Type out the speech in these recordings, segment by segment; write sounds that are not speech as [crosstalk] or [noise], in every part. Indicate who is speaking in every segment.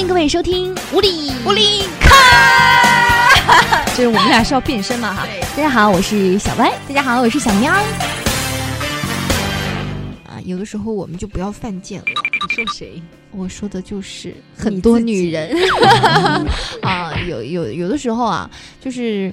Speaker 1: 欢迎各位收听无理
Speaker 2: 无理
Speaker 1: 卡，[laughs]
Speaker 2: 就是我们俩是要变身嘛哈。
Speaker 1: 大家好，我是小歪。
Speaker 2: 大家好，我是小喵。
Speaker 1: 啊，有的时候我们就不要犯贱了。
Speaker 2: 你说谁？
Speaker 1: 我说的就是很多女人 [laughs] 啊，有有有的时候啊，就是。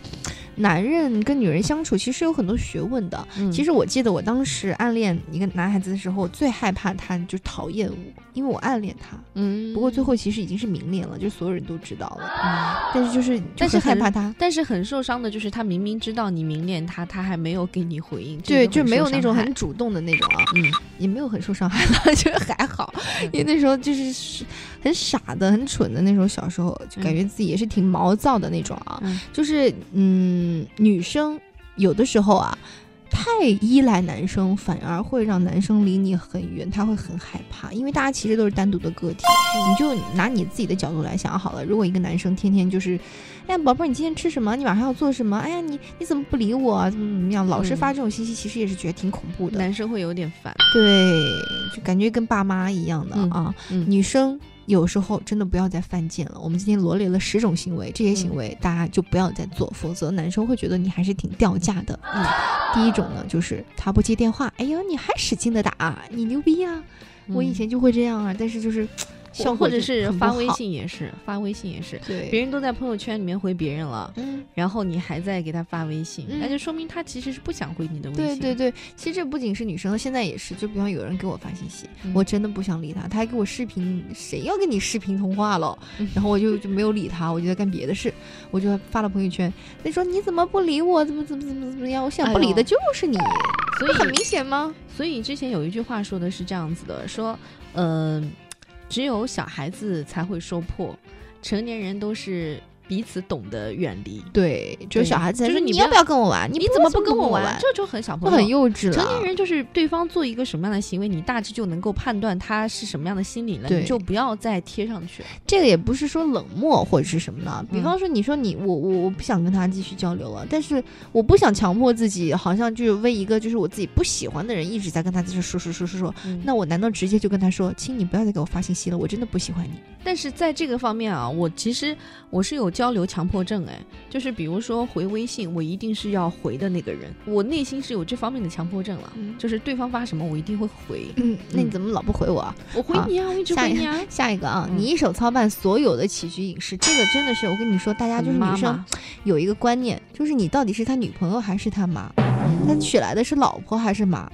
Speaker 1: 男人跟女人相处其实有很多学问的。其实我记得我当时暗恋一个男孩子的时候，最害怕他就讨厌我，因为我暗恋他。嗯。不过最后其实已经是明恋了，就所有人都知道了。嗯。但是就是，
Speaker 2: 但是
Speaker 1: 害怕他，
Speaker 2: 但是很受伤的就是他明明知道你明恋他，他还没有给你回应。
Speaker 1: 对，就没有那种很主动的那种啊。嗯。也没有很受伤害的，[laughs] 觉得还好，因为那时候就是很傻的、很蠢的那种，小时候就感觉自己也是挺毛躁的那种啊。就是嗯。嗯，女生有的时候啊，太依赖男生，反而会让男生离你很远，他会很害怕。因为大家其实都是单独的个体，你就拿你自己的角度来想好了。如果一个男生天天就是，哎呀，宝贝儿，你今天吃什么？你晚上要做什么？哎呀，你你怎么不理我？怎么怎么样？老是发这种信息，其实也是觉得挺恐怖的。
Speaker 2: 男生会有点烦，
Speaker 1: 对，就感觉跟爸妈一样的啊。女生。有时候真的不要再犯贱了。我们今天罗列了十种行为，这些行为大家就不要再做，否则男生会觉得你还是挺掉价的。嗯，第一种呢，就是他不接电话，哎呦，你还使劲的打，你牛逼呀！我以前就会这样啊，但是就是。
Speaker 2: 或者是发微信也是，发微信也是，
Speaker 1: 对，
Speaker 2: 别人都在朋友圈里面回别人了，嗯，然后你还在给他发微信，那就说明他其实是不想回你的微信。
Speaker 1: 对对对，其实这不仅是女生，现在也是，就比方有人给我发信息，我真的不想理他，他还给我视频，谁要跟你视频通话了？然后我就就没有理他，我就在干别的事，我就发了朋友圈，他说你怎么不理我？怎么怎么怎么怎么样？我想不理的就是你，
Speaker 2: 所以
Speaker 1: 很明显吗？
Speaker 2: 所以之前有一句话说的是这样子的，说，嗯。只有小孩子才会说破，成年人都是。彼此懂得远离，
Speaker 1: 对，就是小孩子，
Speaker 2: 就是
Speaker 1: 你要不要跟我玩？
Speaker 2: 你
Speaker 1: 怎么
Speaker 2: 不跟我
Speaker 1: 玩？
Speaker 2: 这就很小朋友，
Speaker 1: 很幼稚了。
Speaker 2: 成年人就是对方做一个什么样的行为，你大致就能够判断他是什么样的心理了，你就不要再贴上去。
Speaker 1: 这个也不是说冷漠或者是什么的，比方说你说你我我我不想跟他继续交流了，但是我不想强迫自己，好像就是为一个就是我自己不喜欢的人一直在跟他在这说说说说说，那我难道直接就跟他说，亲，你不要再给我发信息了，我真的不喜欢你。
Speaker 2: 但是在这个方面啊，我其实我是有交流强迫症。哎，就是比如说回微信，我一定是要回的那个人，我内心是有这方面的强迫症了，就是对方发什么我一定会回。
Speaker 1: 嗯，那你怎么老不回我？
Speaker 2: 我回你啊，我一直回你啊。
Speaker 1: 下一个啊，你一手操办所有的起居饮食，这个真的是我跟你说，大家就是女生有一个观念，就是你到底是他女朋友还是他妈？他娶来的是老婆还是妈？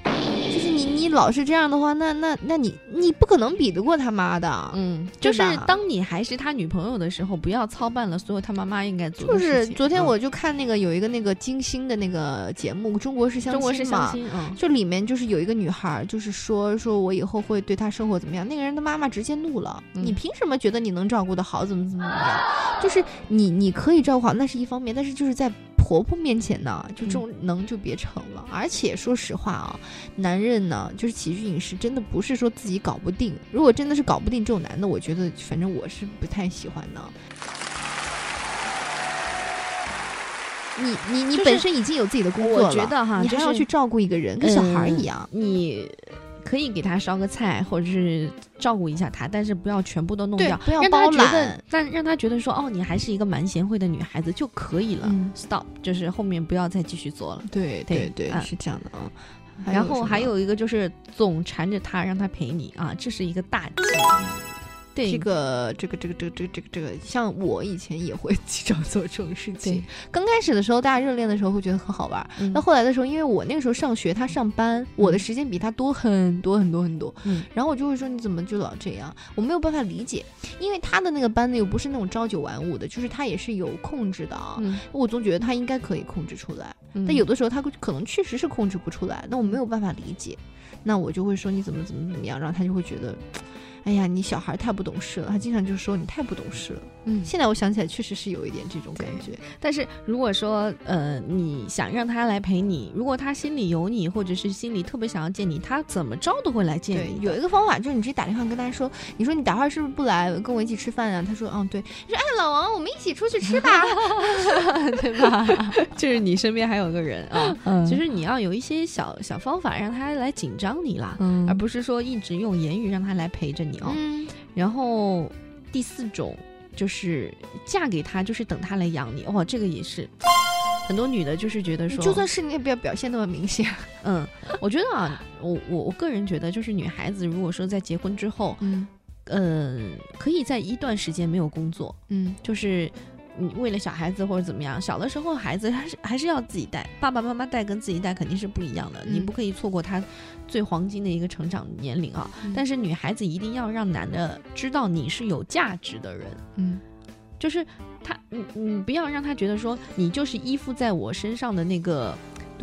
Speaker 1: 老是这样的话，那那那你你不可能比得过他妈的，
Speaker 2: 嗯，就是当你还是他女朋友的时候，不要操办了所有他妈妈应该做
Speaker 1: 的事情。就是昨天我就看那个有一个那个金星的那个节目《中国式相亲》
Speaker 2: 中国式相亲，嗯，
Speaker 1: 就里面就是有一个女孩，就是说说我以后会对她生活怎么样，那个人的妈妈直接怒了，你凭什么觉得你能照顾得好？怎么怎么怎么样？就是你你可以照顾好，那是一方面，但是就是在。婆婆面前呢，就这种能就别成了。而且说实话啊，男人呢，就是起居饮食真的不是说自己搞不定。如果真的是搞不定这种男的，我觉得反正我是不太喜欢的。你你你本身已经有自己的工作了，
Speaker 2: 我觉得哈，
Speaker 1: 你还要去照顾一个人，跟小孩一样，
Speaker 2: 你。可以给他烧个菜，或者是照顾一下他，但是不要全部都弄掉，
Speaker 1: 不要包
Speaker 2: 揽。但让他觉得说，哦，你还是一个蛮贤惠的女孩子就可以了。Stop，就是后面不要再继续做了。
Speaker 1: 对对对，是这样的啊。
Speaker 2: 然后还有一个就是总缠着他，让他陪你啊，这是一个大忌。
Speaker 1: 对这个这个这个这个这个这个这个，像我以前也会经常做这种事情。刚开始的时候，大家热恋的时候会觉得很好玩。那后来的时候，因为我那个时候上学，他上班，我的时间比他多很多很多很多。嗯。然后我就会说：“你怎么就老这样？”我没有办法理解，因为他的那个班呢，又不是那种朝九晚五的，就是他也是有控制的啊。嗯。我总觉得他应该可以控制出来，但有的时候他可能确实是控制不出来，那我没有办法理解。那我就会说：“你怎么怎么怎么样？”然后他就会觉得。哎呀，你小孩太不懂事了，他经常就说你太不懂事了。嗯，现在我想起来，确实是有一点这种感觉。
Speaker 2: 但是如果说，呃，你想让他来陪你，如果他心里有你，或者是心里特别想要见你，他怎么着都会来见你。
Speaker 1: 有一个方法就是你直接打电话跟他说，你说你待会儿是不是不来跟我一起吃饭啊？他说，嗯，对。你说，哎，老王，我们一起出去吃吧，[laughs] 对吧？[laughs]
Speaker 2: 就是你身边还有个人啊，嗯其实你要有一些小小方法让他来紧张你啦，而不是说一直用言语让他来陪着你哦。然后。第四种就是嫁给他就是等他来养你，哇，这个也是很多女的就是觉得说，
Speaker 1: 就算是你也不要表现那么明显。[laughs]
Speaker 2: 嗯，我觉得啊，我我我个人觉得，就是女孩子如果说在结婚之后，嗯，呃，可以在一段时间没有工作，嗯，就是。你为了小孩子或者怎么样，小的时候孩子还是还是要自己带，爸爸妈妈带跟自己带肯定是不一样的，你不可以错过他最黄金的一个成长年龄啊。但是女孩子一定要让男的知道你是有价值的人，嗯，就是他，你你不要让他觉得说你就是依附在我身上的那个。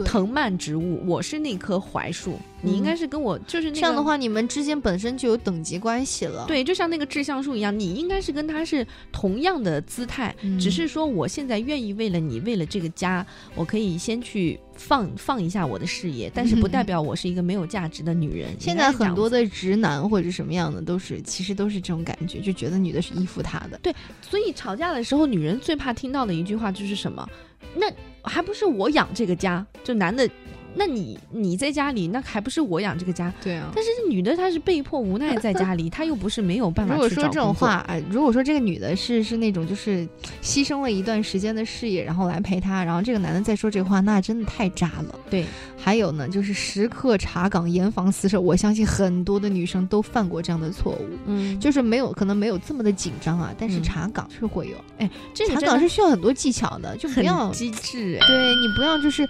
Speaker 2: 藤蔓植物，我是那棵槐树，你应该是跟我就是
Speaker 1: 这样的话，你们之间本身就有等级关系了。
Speaker 2: 对，就像那个志向树一样，你应该是跟他是同样的姿态，只是说我现在愿意为了你，为了这个家，我可以先去放放一下我的事业，但是不代表我是一个没有价值的女人。
Speaker 1: 现在很多的直男或者什么样的都是，其实都是这种感觉，就觉得女的是依附他的。
Speaker 2: 对，所以吵架的时候，女人最怕听到的一句话就是什么？那。还不是我养这个家，就男的。那你你在家里，那还不是我养这个家？
Speaker 1: 对啊。
Speaker 2: 但是女的她是被迫无奈在家里，[laughs] 她又不是没有办法。
Speaker 1: 如果说这种话，哎，如果说这个女的是是那种就是牺牲了一段时间的事业，然后来陪他，然后这个男的再说这话，那真的太渣了。
Speaker 2: 对。
Speaker 1: 还有呢，就是时刻查岗、严防死守。我相信很多的女生都犯过这样的错误。嗯。就是没有可能没有这么的紧张啊，但是查岗是会有。哎，
Speaker 2: 这
Speaker 1: 查岗是需要很多技巧的，就不要
Speaker 2: 机智。
Speaker 1: 对你不要就是。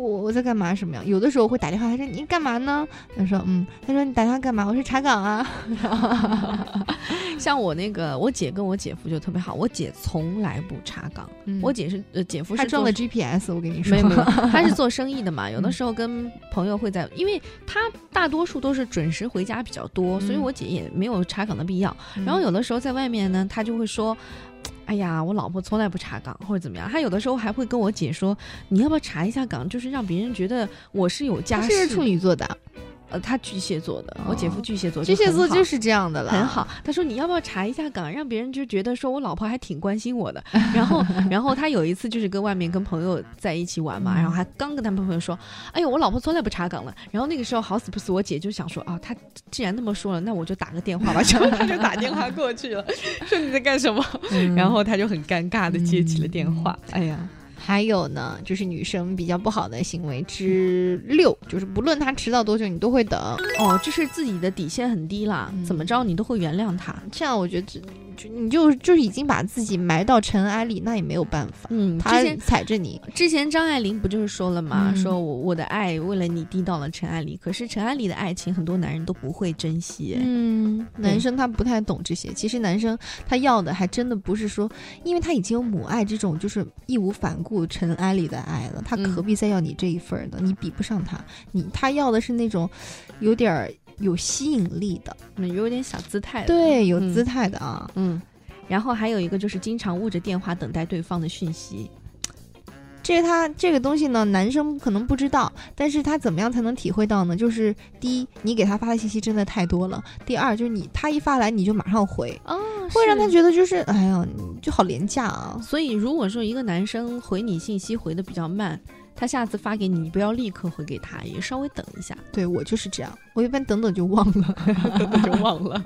Speaker 1: 我我在干嘛？什么样？有的时候会打电话，他说你干嘛呢？他说嗯，他说你打电话干嘛？我说查岗啊。[laughs]
Speaker 2: 像我那个我姐跟我姐夫就特别好，我姐从来不查岗。我姐是呃姐夫是
Speaker 1: 装了 GPS，我跟你说，
Speaker 2: 没有，他是做生意的嘛。有的时候跟朋友会在，因为他大多数都是准时回家比较多，所以我姐也没有查岗的必要。然后有的时候在外面呢，他就会说。哎呀，我老婆从来不查岗或者怎么样，她有的时候还会跟我姐说：“你要不要查一下岗，就是让别人觉得我是有家
Speaker 1: 室。”是处女座的。
Speaker 2: 呃，他巨蟹座的，我姐夫巨蟹座，
Speaker 1: 巨蟹座就是这样的了，
Speaker 2: 很好。他说你要不要查一下岗，让别人就觉得说我老婆还挺关心我的。然后，[laughs] 然后他有一次就是跟外面跟朋友在一起玩嘛，然后还刚跟他们朋友说，哎呦，我老婆从来不查岗了。然后那个时候好死不死，我姐就想说啊，他既然那么说了，那我就打个电话吧。然后他就打电话过去了，说你在干什么？然后他就很尴尬的接起了电话。哎呀。
Speaker 1: 还有呢，就是女生比较不好的行为之六，就是不论他迟到多久，你都会等。
Speaker 2: 哦，这是自己的底线很低啦，怎么着你都会原谅他。
Speaker 1: 这样我觉得。你就就是已经把自己埋到尘埃里，那也没有办法。嗯，他踩着你。
Speaker 2: 之前张爱玲不就是说了吗？说我我的爱为了你滴到了尘埃里，可是尘埃里的爱情很多男人都不会珍惜。
Speaker 1: 嗯，男生他不太懂这些。其实男生他要的还真的不是说，因为他已经有母爱这种就是义无反顾尘埃里的爱了，他何必再要你这一份呢？你比不上他。你他要的是那种有点儿。有吸引力的，
Speaker 2: 有点小姿态的，
Speaker 1: 对，有姿态的啊，
Speaker 2: 嗯，然后还有一个就是经常握着电话等待对方的讯息，
Speaker 1: 这个他这个东西呢，男生可能不知道，但是他怎么样才能体会到呢？就是第一，你给他发的信息真的太多了；第二，就是你他一发来你就马上回，哦，会让他觉得就是，哎呀，就好廉价啊。
Speaker 2: 所以如果说一个男生回你信息回的比较慢。他下次发给你，你不要立刻回给他，也稍微等一下。
Speaker 1: 对我就是这样，我一般等等就忘了，[laughs]
Speaker 2: 等等就忘了。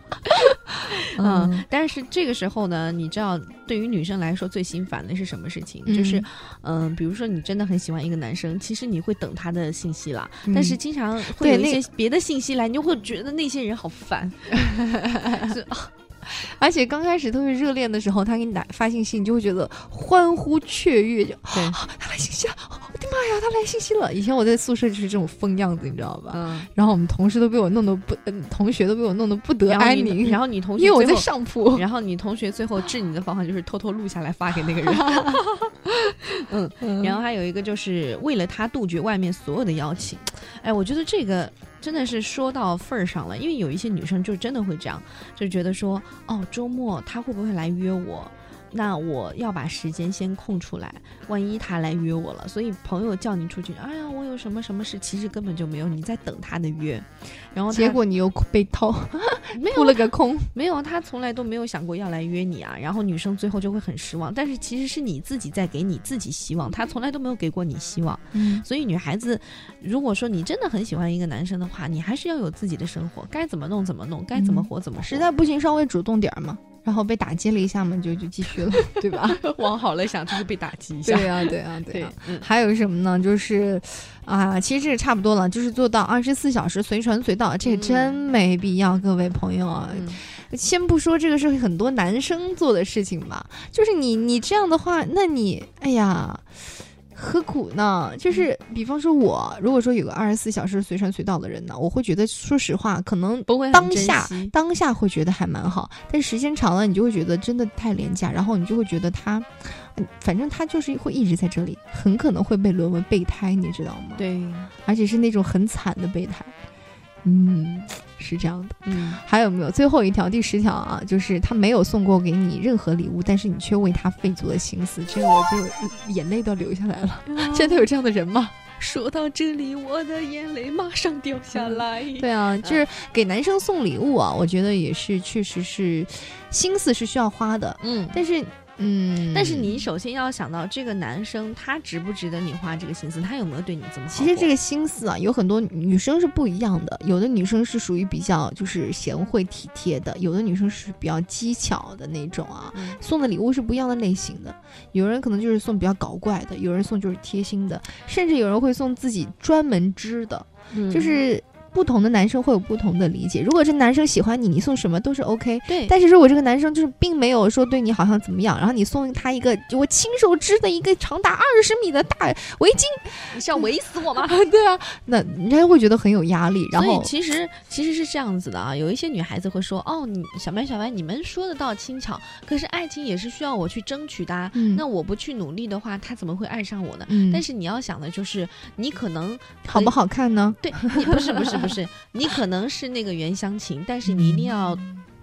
Speaker 2: [laughs] 嗯，但是这个时候呢，你知道，对于女生来说最心烦的是什么事情？就是，嗯，比如说你真的很喜欢一个男生，其实你会等他的信息了，但是经常会有一些别的信息来，你就会觉得那些人好烦。[laughs]
Speaker 1: 而且刚开始特别热恋的时候，他给你打发信息，你就会觉得欢呼雀跃，就他发信息的妈呀，他来信息了！以前我在宿舍就是这种疯样子，你知道吧？嗯。然后我们同事都被我弄得不，同学都被我弄得不得安宁。[laughs]
Speaker 2: 然后你同学
Speaker 1: 因为我在上铺，[laughs]
Speaker 2: 然后你同学最后治你的方法就是偷偷录下来发给那个人。[laughs] 嗯。然后还有一个就是为了他杜绝外面所有的邀请，哎，我觉得这个。真的是说到份儿上了，因为有一些女生就真的会这样，就觉得说，哦，周末他会不会来约我？那我要把时间先空出来，万一他来约我了，所以朋友叫你出去，哎呀，我有什么什么事，其实根本就没有，你在等他的约，然后
Speaker 1: 结果你又被掏，[laughs]
Speaker 2: 没有 [laughs] 了个空，没有，他从来都没有想过要来约你啊，然后女生最后就会很失望，但是其实是你自己在给你自己希望，他从来都没有给过你希望，嗯，所以女孩子，如果说你真的很喜欢一个男生的话，你还是要有自己的生活，该怎么弄怎么弄，该怎么活怎么活，
Speaker 1: 实在不行稍微主动点儿嘛。然后被打击了一下嘛，就就继续了，对吧？[laughs]
Speaker 2: 往好了想，就是被打击一下。
Speaker 1: 对啊，对啊，[laughs] 对呀。还有什么呢？就是，啊，其实这个差不多了，就是做到二十四小时随传随到，这个真没必要，各位朋友啊。先不说这个是很多男生做的事情吧，就是你你这样的话，那你哎呀。何苦呢？就是比方说，我如果说有个二十四小时随传随到的人呢，我会觉得，说实话，可能
Speaker 2: 不会
Speaker 1: 当下当下会觉得还蛮好，但时间长了，你就会觉得真的太廉价，然后你就会觉得他，反正他就是会一直在这里，很可能会被沦为备胎，你知道吗？
Speaker 2: 对，
Speaker 1: 而且是那种很惨的备胎。嗯，是这样的。
Speaker 2: 嗯，
Speaker 1: 还有没有最后一条第十条啊？就是他没有送过给你任何礼物，但是你却为他费足了心思，这个我就眼泪都流下来了。[laughs] 真的有这样的人吗？
Speaker 2: 说到这里，我的眼泪马上掉下来。
Speaker 1: 对啊，就是给男生送礼物啊，我觉得也是，确实是心思是需要花的。
Speaker 2: 嗯，
Speaker 1: 但是。嗯，
Speaker 2: 但是你首先要想到这个男生他值不值得你花这个心思，他有没有对你这么好？
Speaker 1: 其实这个心思啊，有很多女生是不一样的，有的女生是属于比较就是贤惠体贴的，有的女生是比较机巧的那种啊。送的礼物是不一样的类型的，有人可能就是送比较搞怪的，有人送就是贴心的，甚至有人会送自己专门织的，就是。不同的男生会有不同的理解。如果这男生喜欢你，你送什么都是 OK。
Speaker 2: 对。
Speaker 1: 但是如果这个男生就是并没有说对你好像怎么样，然后你送他一个我亲手织的一个长达二十米的大围巾，
Speaker 2: 你是要围死我吗？[laughs]
Speaker 1: 对啊，那人家会觉得很有压力。然后
Speaker 2: 其实其实是这样子的啊，有一些女孩子会说哦，你小白小白，你们说的倒轻巧，可是爱情也是需要我去争取的。嗯。那我不去努力的话，他怎么会爱上我呢？嗯。但是你要想的就是，你可能
Speaker 1: 好不好看呢？
Speaker 2: 对，不是不是。不是，你可能是那个原乡情，但是你一定要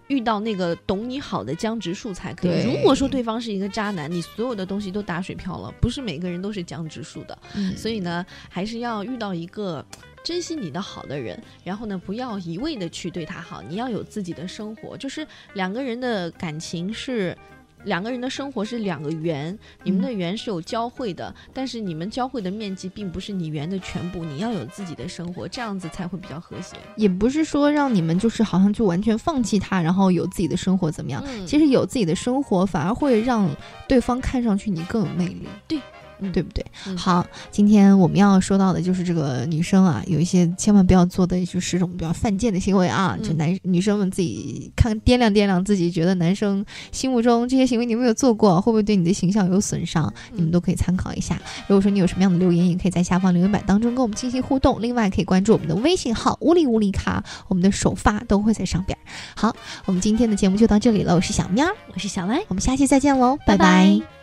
Speaker 2: 遇到那个懂你好的江直树才可以。如果说对方是一个渣男，你所有的东西都打水漂了。不是每个人都是江直树的，所以呢，还是要遇到一个珍惜你的好的人。然后呢，不要一味的去对他好，你要有自己的生活。就是两个人的感情是。两个人的生活是两个圆，你们的圆是有交汇的，但是你们交汇的面积并不是你圆的全部。你要有自己的生活，这样子才会比较和谐。
Speaker 1: 也不是说让你们就是好像就完全放弃他，然后有自己的生活怎么样？其实有自己的生活反而会让对方看上去你更有魅力。
Speaker 2: 对。
Speaker 1: 对不对？好，今天我们要说到的就是这个女生啊，有一些千万不要做的就是这种比较犯贱的行为啊。就男女生们自己看掂量掂量自己，觉得男生心目中这些行为你有没有做过，会不会对你的形象有损伤？你们都可以参考一下。如果说你有什么样的留言，也可以在下方留言板当中跟我们进行互动。另外可以关注我们的微信号“乌里乌里卡”，我们的首发都会在上边。好，我们今天的节目就到这里了。我是小喵，
Speaker 2: 我是小歪，
Speaker 1: 我们下期再见喽，拜拜。